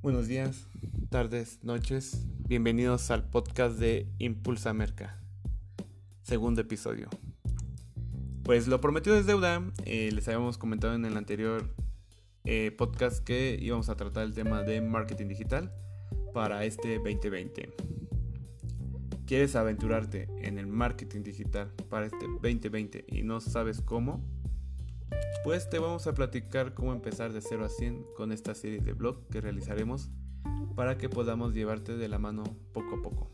Buenos días, tardes, noches. Bienvenidos al podcast de Impulsa Merca. Segundo episodio. Pues lo prometido es deuda. Eh, les habíamos comentado en el anterior eh, podcast que íbamos a tratar el tema de marketing digital para este 2020. ¿Quieres aventurarte en el marketing digital para este 2020 y no sabes cómo? Pues te vamos a platicar cómo empezar de 0 a 100 con esta serie de blog que realizaremos para que podamos llevarte de la mano poco a poco.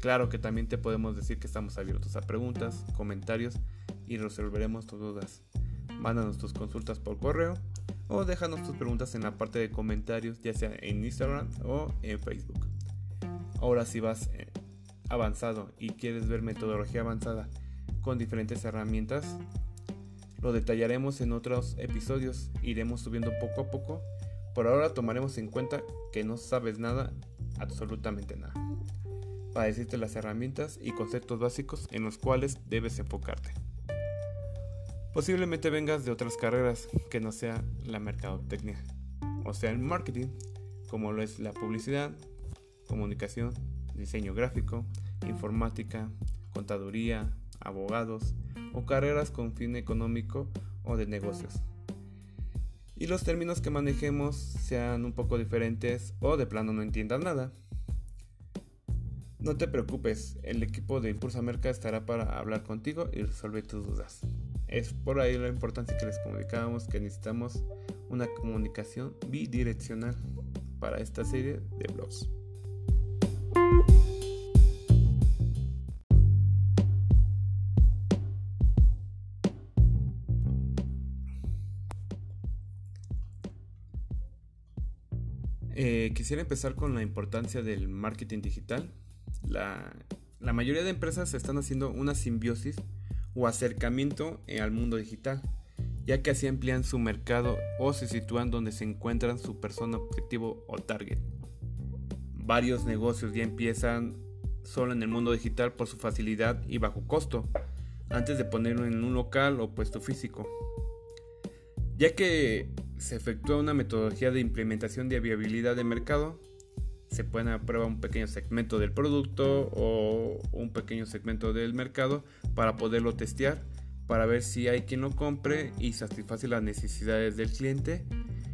Claro que también te podemos decir que estamos abiertos a preguntas, comentarios y resolveremos tus dudas. Mándanos tus consultas por correo o déjanos tus preguntas en la parte de comentarios, ya sea en Instagram o en Facebook. Ahora si vas eh, avanzado y quieres ver metodología avanzada con diferentes herramientas, lo detallaremos en otros episodios, iremos subiendo poco a poco. Por ahora tomaremos en cuenta que no sabes nada, absolutamente nada, para decirte las herramientas y conceptos básicos en los cuales debes enfocarte. Posiblemente vengas de otras carreras que no sea la mercadotecnia, o sea el marketing, como lo es la publicidad, comunicación, diseño gráfico, informática, contaduría, abogados, o carreras con fin económico o de negocios. Y los términos que manejemos sean un poco diferentes o de plano no entiendan nada. No te preocupes, el equipo de Impulsa Merca estará para hablar contigo y resolver tus dudas. Es por ahí la importancia que les comunicábamos que necesitamos una comunicación bidireccional para esta serie de blogs. Eh, quisiera empezar con la importancia del marketing digital. La, la, mayoría de empresas están haciendo una simbiosis o acercamiento al mundo digital, ya que así amplían su mercado o se sitúan donde se encuentran su persona objetivo o target. Varios negocios ya empiezan solo en el mundo digital por su facilidad y bajo costo, antes de ponerlo en un local o puesto físico. Ya que se efectúa una metodología de implementación de viabilidad de mercado. Se pone a prueba un pequeño segmento del producto o un pequeño segmento del mercado para poderlo testear, para ver si hay quien lo compre y satisface las necesidades del cliente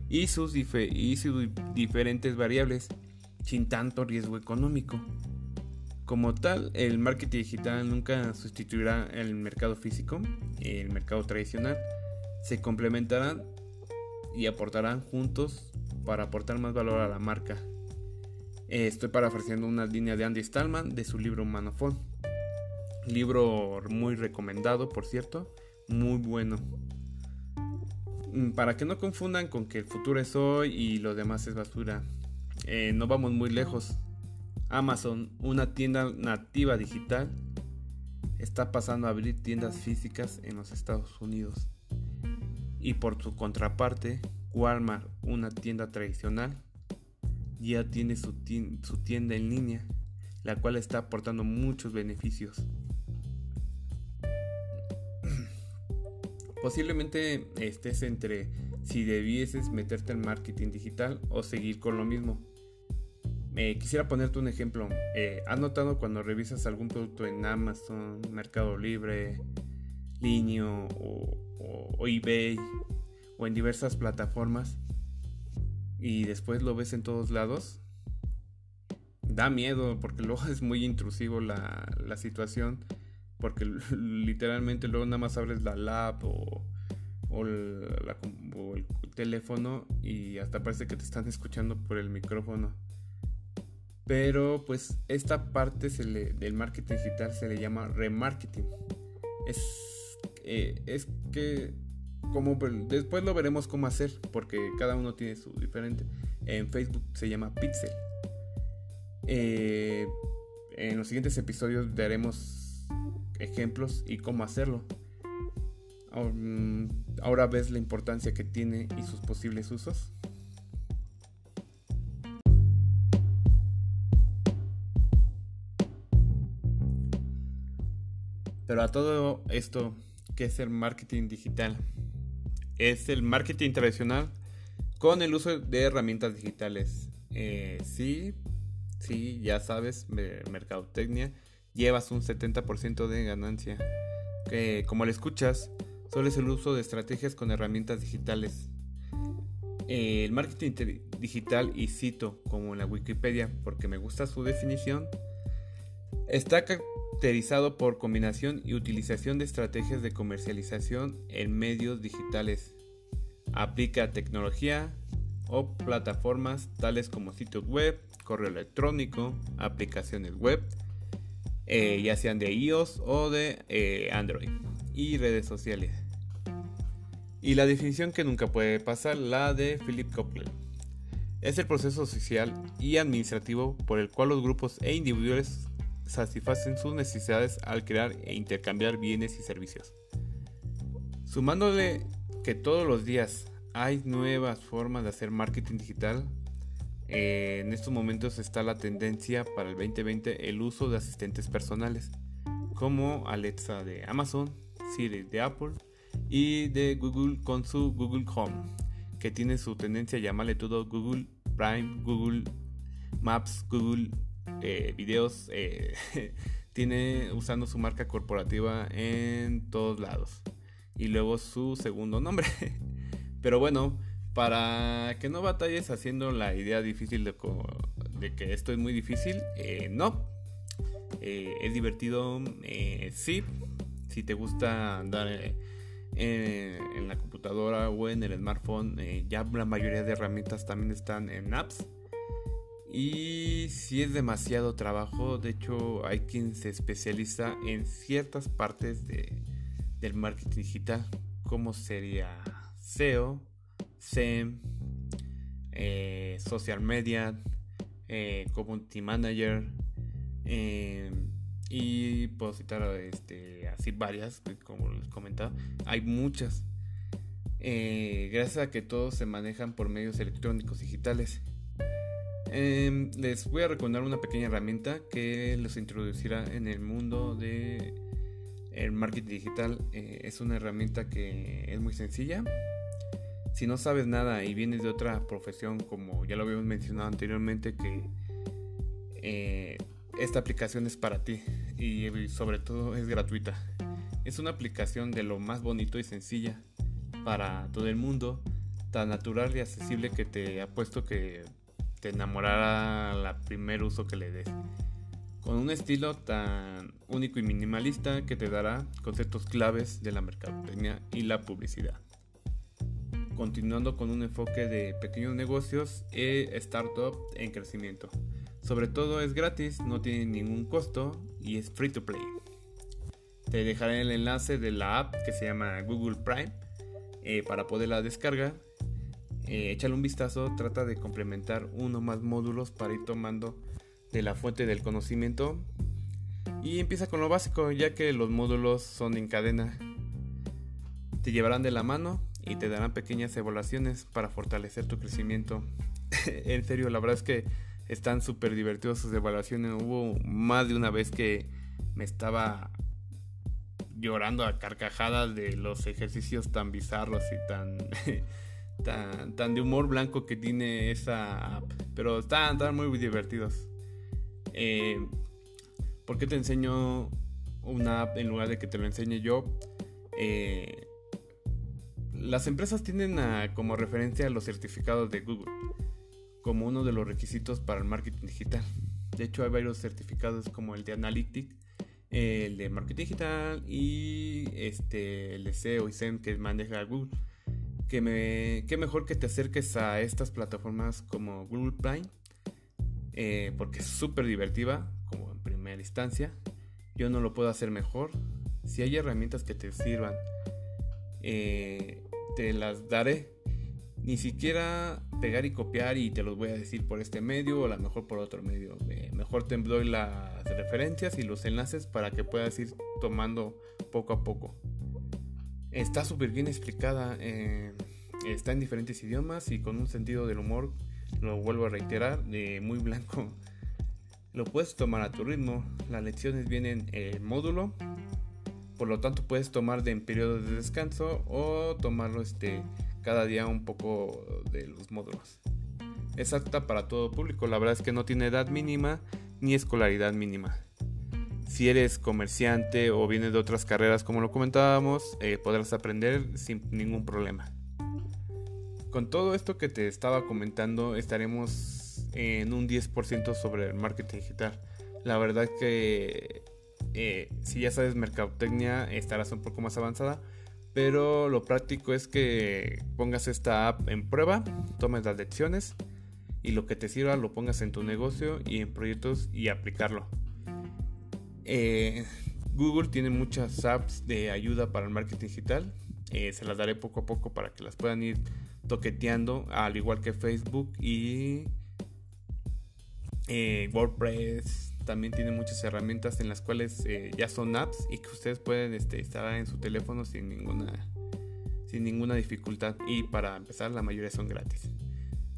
y sus, diferentes variables sin tanto riesgo económico. Como tal, el marketing digital nunca sustituirá el mercado físico, el mercado tradicional. Se complementarán y aportarán juntos para aportar más valor a la marca. Eh, estoy parafraseando una línea de Andy Stallman de su libro Manofón. Libro muy recomendado, por cierto, muy bueno. Mm, para que no confundan con que el futuro es hoy y lo demás es basura. Eh, no vamos muy lejos. Amazon, una tienda nativa digital, está pasando a abrir tiendas físicas en los Estados Unidos y por su contraparte, Walmart, una tienda tradicional, ya tiene su, tienda en línea, la cual está aportando muchos beneficios. Posiblemente estés entre si debieses meterte en marketing digital o seguir con lo mismo. Eh, quisiera ponerte un ejemplo. Eh, ¿Has notado cuando revisas algún producto en Amazon, Mercado Libre, Linio o, eBay o en diversas plataformas y después lo ves en todos lados, da miedo porque luego es muy intrusivo la, la situación porque literalmente luego nada más abres la lap o, o, o, el teléfono y hasta parece que te están escuchando por el micrófono. Pero pues esta parte se le, del marketing digital se le llama remarketing. Es eh, es que como después lo veremos cómo hacer porque cada uno tiene su diferente. En Facebook se llama Pixel. Eh, en los siguientes episodios daremos ejemplos y cómo hacerlo. Mm, ahora ves la importancia que tiene y sus posibles usos. Pero a todo esto que es el marketing digital. Es el marketing tradicional con el uso de herramientas digitales. Eh, sí, sí, ya sabes, mercadotecnia, llevas un 70% de ganancia. Que como le escuchas, solo es el uso de estrategias con herramientas digitales. el marketing digital, y cito como en la Wikipedia, porque me gusta su definición, está caracterizado por combinación y utilización de estrategias de comercialización en medios digitales. Aplica tecnología, o plataformas tales como sitios web, correo electrónico, aplicaciones web, eh, ya sean de iOS o de eh, Android, y redes sociales. Y la definición que nunca puede pasar, la de Philip Copeland. Es el proceso social y administrativo por el cual los grupos e individuos satisfacen sus necesidades al crear e intercambiar bienes y servicios. Sumándole que todos los días hay nuevas formas de hacer marketing digital. Eh, en estos momentos está la tendencia para el 2020 el uso de asistentes personales como Alexa de Amazon, Siri de Apple y de Google con su Google Home, que tiene su tendencia a llamarle todo Google Prime, Google Maps, Google eh, Videos, eh, tiene usando su marca corporativa en todos lados. Y luego su segundo nombre. Pero bueno, para que no batalles haciendo la idea difícil de, que esto es muy difícil, eh, no. Es divertido, sí. Si te gusta andar en la computadora o en el smartphone, ya la mayoría de herramientas también están en apps. Y si es demasiado trabajo, de hecho hay quien se especializa en ciertas partes del marketing digital, como sería SEO, SEM, eh, social media, eh, community manager eh, y puedo citar este, así varias, como les comentaba, hay muchas. gracias a que todos se manejan por medios electrónicos digitales. Em, les voy a recomendar una pequeña herramienta que los introducirá en el mundo de el marketing digital. es una herramienta que es muy sencilla, si no sabes nada y vienes de otra profesión, como ya lo habíamos mencionado anteriormente, que eh, esta aplicación es para ti y sobre todo es gratuita. Es una aplicación de lo más bonito y sencilla para todo el mundo, tan natural y accesible que te apuesto que te enamorará la primer uso que le des. Con un estilo tan único y minimalista que te dará conceptos claves de la mercadotecnia y la publicidad continuando con un enfoque de pequeños negocios e startup en crecimiento. Sobre todo es gratis, no tiene ningún costo y es free to play. Te dejaré el enlace de la app que se llama Google Prime eh, para poderla descargar. Eh, échale un vistazo, trata de complementar uno más módulos para ir tomando de la fuente del conocimiento. Y empieza con lo básico, ya que los módulos son en cadena. Te llevarán de la mano y te darán pequeñas evaluaciones para fortalecer tu crecimiento. en serio, la verdad es que están súper divertidos sus evaluaciones. Hubo más de una vez que me estaba llorando a carcajadas de los ejercicios tan bizarros y tan, tan, de humor blanco que tiene esa app. Pero están, muy divertidos. Eh, ¿Por qué te enseño una app en lugar de que te lo enseñe yo? Eh, las empresas tienen como referencia los certificados de Google como uno de los requisitos para el marketing digital. De hecho, hay varios certificados como el de Analytics, el de marketing digital y este, el de SEO y SEM que maneja Google. Que, me, mejor que te acerques a estas plataformas como Google Prime, eh, porque es súper divertida, como en primera instancia. Yo no lo puedo hacer mejor. Si hay herramientas que te sirvan eh, te las daré. Ni siquiera pegar y copiar y te los voy a decir por este medio o a lo mejor por otro medio. Eh, mejor te doy las referencias y los enlaces para que puedas ir tomando poco a poco. Está súper bien explicada. Eh, está en diferentes idiomas y con un sentido del humor, lo vuelvo a reiterar, de muy blanco. Lo puedes tomar a tu ritmo. Las lecciones vienen en módulo por lo tanto puedes tomar de en periodos de descanso o tomarlo este, cada día un poco de los módulos. es apta para todo público. La verdad es que no tiene edad mínima ni escolaridad mínima. Si eres comerciante o vienes de otras carreras como lo comentábamos, eh, podrás aprender sin ningún problema. Con todo esto que te estaba comentando, estaremos en un 10% sobre el marketing digital. La verdad que eh, si ya sabes mercadotecnia estarás un poco más avanzada, pero lo práctico es que pongas esta app en prueba, tomes las lecciones y lo que te sirva lo pongas en tu negocio y en proyectos y aplicarlo. Eh, Google tiene muchas apps de ayuda para el marketing digital. Eh, se las daré poco a poco para que las puedan ir toqueteando, al igual que Facebook y eh, WordPress. También tiene muchas herramientas en las cuales ya son apps y que ustedes pueden este, instalar en su teléfono sin ninguna, sin ninguna dificultad. Y para empezar, la mayoría son gratis.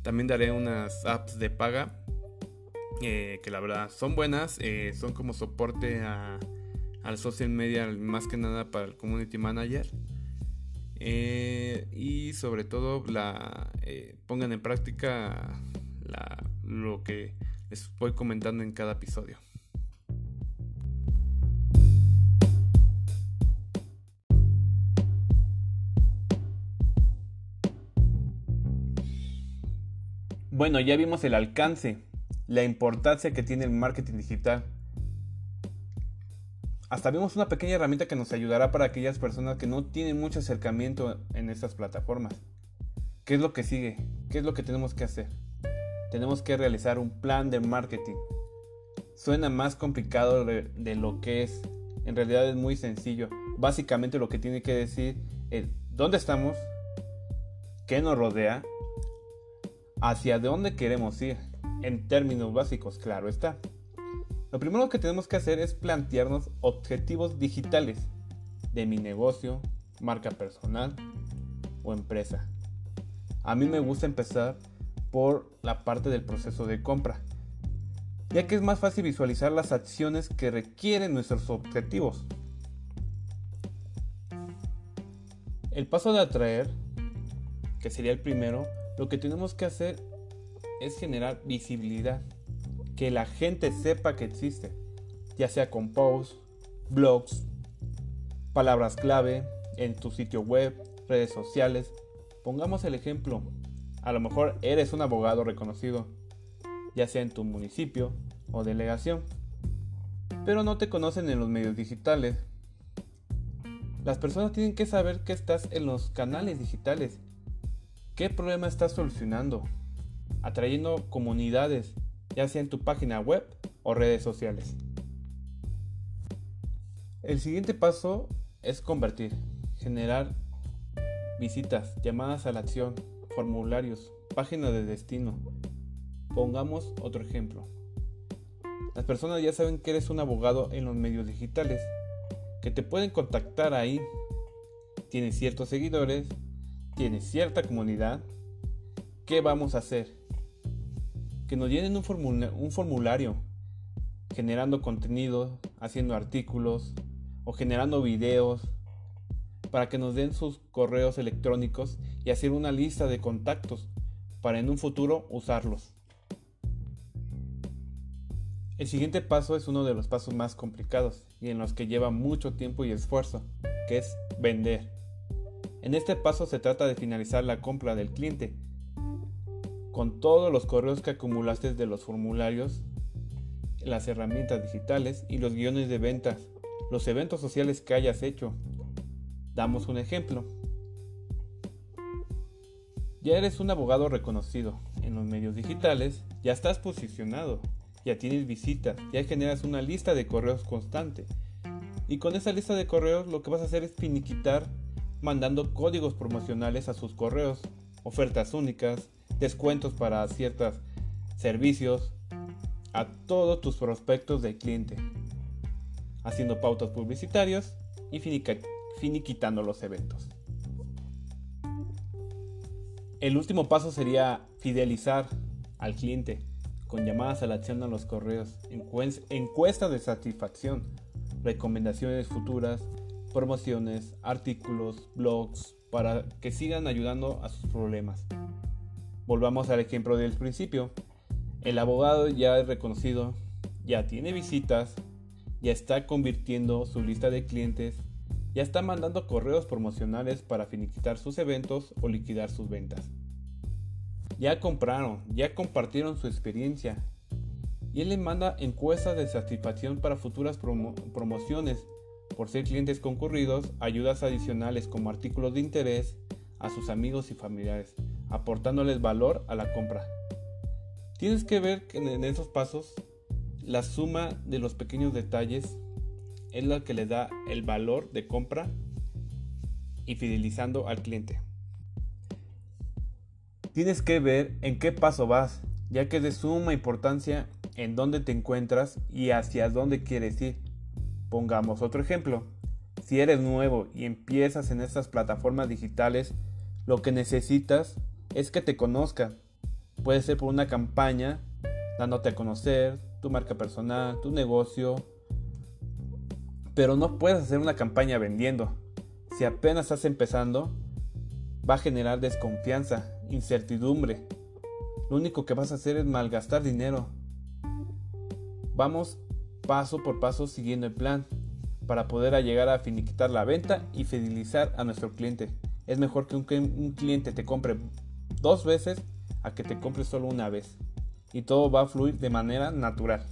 También daré unas apps de paga eh, que la verdad son buenas, eh, son como soporte a, al social media más que nada para el community manager. Eh, y sobre todo la pongan en práctica lo que les voy comentando en cada episodio. Bueno, ya vimos el alcance la importancia que tiene el marketing digital. Hasta vimos una pequeña herramienta que nos ayudará para aquellas personas que no tienen mucho acercamiento en estas plataformas. ¿Qué es lo que sigue? ¿Qué es lo que tenemos que hacer? Tenemos que realizar un plan de marketing. Suena más complicado de, lo que es. En realidad es muy sencillo. Básicamente lo que tiene que decir es dónde estamos, qué nos rodea, hacia dónde queremos ir en términos básicos, claro está. Lo primero que tenemos que hacer es plantearnos objetivos digitales de mi negocio, marca personal o empresa. A mí me gusta empezar por la parte del proceso de compra, ya que es más fácil visualizar las acciones que requieren nuestros objetivos. El paso de atraer, que sería el primero, lo que tenemos que hacer es generar visibilidad, que la gente sepa que existe, ya sea con posts, blogs, palabras clave en tu sitio web, redes sociales. Pongamos el ejemplo, a lo mejor eres un abogado reconocido, ya sea en tu municipio o delegación, pero no te conocen en los medios digitales. Las personas tienen que saber que estás en los canales digitales. ¿Qué problema estás solucionando? Atrayendo comunidades, ya sea en tu página web o redes sociales. El siguiente paso es convertir, generar visitas, llamadas a la acción, formularios, páginas de destino. Pongamos otro ejemplo. Las personas ya saben que eres un abogado en los medios digitales, que te pueden contactar ahí. Tienes ciertos seguidores, tienes cierta comunidad. ¿Qué vamos a hacer? Que nos llenen un, formulario generando contenido, haciendo artículos o generando videos para que nos den sus correos electrónicos y hacer una lista de contactos para en un futuro usarlos. El siguiente paso es uno de los pasos más complicados y en los que lleva mucho tiempo y esfuerzo, que es vender. En este paso se trata de finalizar la compra del cliente con todos los correos que acumulaste de los formularios, las herramientas digitales y los guiones de ventas, los eventos sociales que hayas hecho. Damos un ejemplo. Ya eres un abogado reconocido en los medios digitales, ya estás posicionado, ya tienes visitas, ya generas una lista de correos constante. Y con esa lista de correos lo que vas a hacer es finiquitar mandando códigos promocionales a sus correos, ofertas únicas, descuentos para ciertos servicios a todos tus prospectos de cliente, haciendo pautas publicitarias y finiquitando los eventos. El último paso sería fidelizar al cliente con llamadas a la acción a los correos, encuestas de satisfacción, recomendaciones futuras, promociones, artículos, blogs, para que sigan ayudando a sus problemas. Volvamos al ejemplo del principio. El abogado ya es reconocido, ya tiene visitas, ya está convirtiendo su lista de clientes, ya está mandando correos promocionales para finiquitar sus eventos o liquidar sus ventas. Ya compraron, ya compartieron su experiencia. Y él le manda encuestas de satisfacción para futuras promociones, por ser clientes concurridos, ayudas adicionales como artículos de interés a sus amigos y familiares, aportándoles valor a la compra. Tienes que ver que en esos pasos la suma de los pequeños detalles es la que le da el valor de compra y fidelizando al cliente. Tienes que ver en qué paso vas, ya que es de suma importancia en dónde te encuentras y hacia dónde quieres ir. Pongamos otro ejemplo. Si eres nuevo y empiezas en estas plataformas digitales, lo que necesitas es que te conozca. Puede ser por una campaña, dándote a conocer, tu marca personal, tu negocio. Pero no puedes hacer una campaña vendiendo. Si apenas estás empezando, va a generar desconfianza incertidumbre. Lo único que vas a hacer es malgastar dinero. Vamos paso por paso siguiendo el plan para poder llegar a finiquitar la venta y fidelizar a nuestro cliente. Es mejor que un, cliente te compre dos veces a que te compre solo una vez. Y todo va a fluir de manera natural.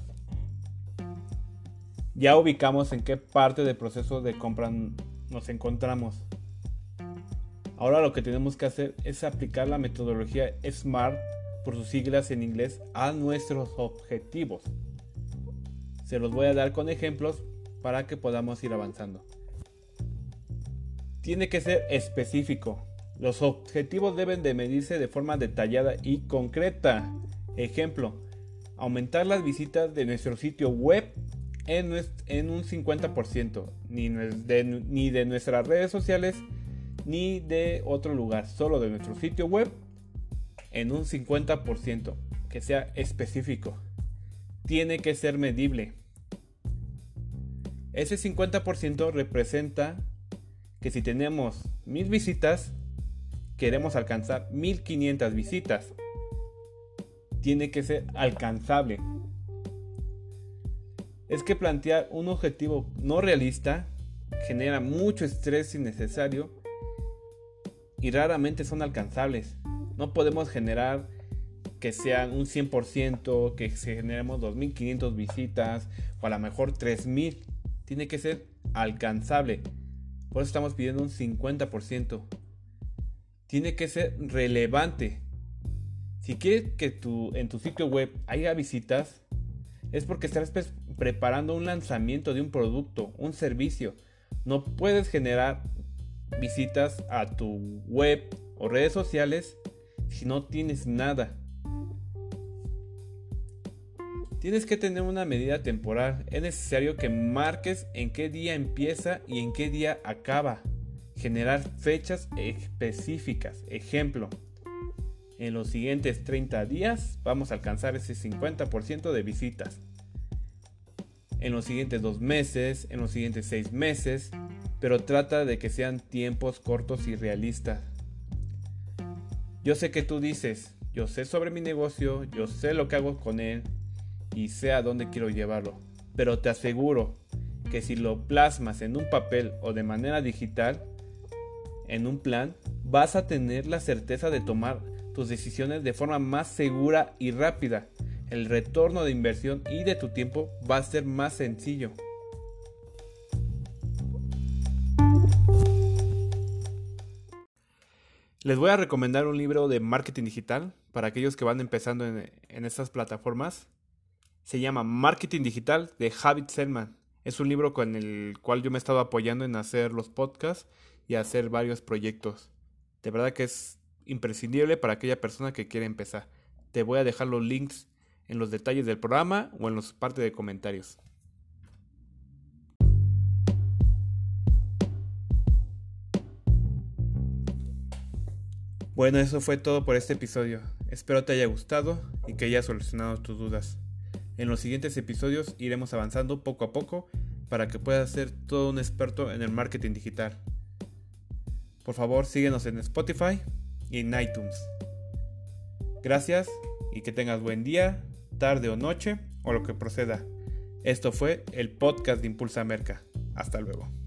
Ya ubicamos en qué parte del proceso de compra nos encontramos. Ahora lo que tenemos que hacer es aplicar la metodología SMART, por sus siglas en inglés, a nuestros objetivos. Se los voy a dar con ejemplos para que podamos ir avanzando. Tiene que ser específico. Los objetivos deben de medirse de forma detallada y concreta. Ejemplo, aumentar las visitas de nuestro sitio web en, un 50%, ni ni de nuestras redes sociales ni de otro lugar, solo de nuestro sitio web en un 50%, que sea específico. Tiene que ser medible. Ese 50% representa que si tenemos mil visitas, queremos alcanzar 1500 visitas. Tiene que ser alcanzable. Es que plantear un objetivo no realista genera mucho estrés innecesario y raramente son alcanzables. No podemos generar que sean un 100%, que generemos 2.500 visitas o a lo mejor 3.000. Tiene que ser alcanzable. Por eso estamos pidiendo un 50%. Tiene que ser relevante. Si quieres que tu, en tu sitio web haya visitas, es porque estás preparando un lanzamiento de un producto, un servicio. No puedes generar visitas a tu web o redes sociales si no tienes nada. Tienes que tener una medida temporal. Es necesario que marques en qué día empieza y en qué día acaba. Generar fechas específicas. Ejemplo, en los siguientes 30 días vamos a alcanzar ese 50% de visitas. En los siguientes dos meses, en los siguientes seis meses, pero trata de que sean tiempos cortos y realistas. Yo sé que tú dices, yo sé sobre mi negocio, yo sé lo que hago con él y sé a dónde quiero llevarlo, pero te aseguro que si lo plasmas en un papel o de manera digital, en un plan, vas a tener la certeza de tomar tus decisiones de forma más segura y rápida. El retorno de inversión y de tu tiempo va a ser más sencillo. Les voy a recomendar un libro de marketing digital para aquellos que van empezando en, estas plataformas. Se llama Marketing Digital de Javid Selman. Es un libro con el cual yo me he estado apoyando en hacer los podcasts y hacer varios proyectos. De verdad que es imprescindible para aquella persona que quiere empezar. Te voy a dejar los links en los detalles del programa o en los partes de comentarios. Bueno, eso fue todo por este episodio. Espero te haya gustado y que haya solucionado tus dudas. En los siguientes episodios iremos avanzando poco a poco para que puedas ser todo un experto en el marketing digital. Por favor, síguenos en Spotify y en iTunes. Gracias y que tengas buen día, tarde o noche o lo que proceda. Esto fue el podcast de Impulsa Merca. Hasta luego.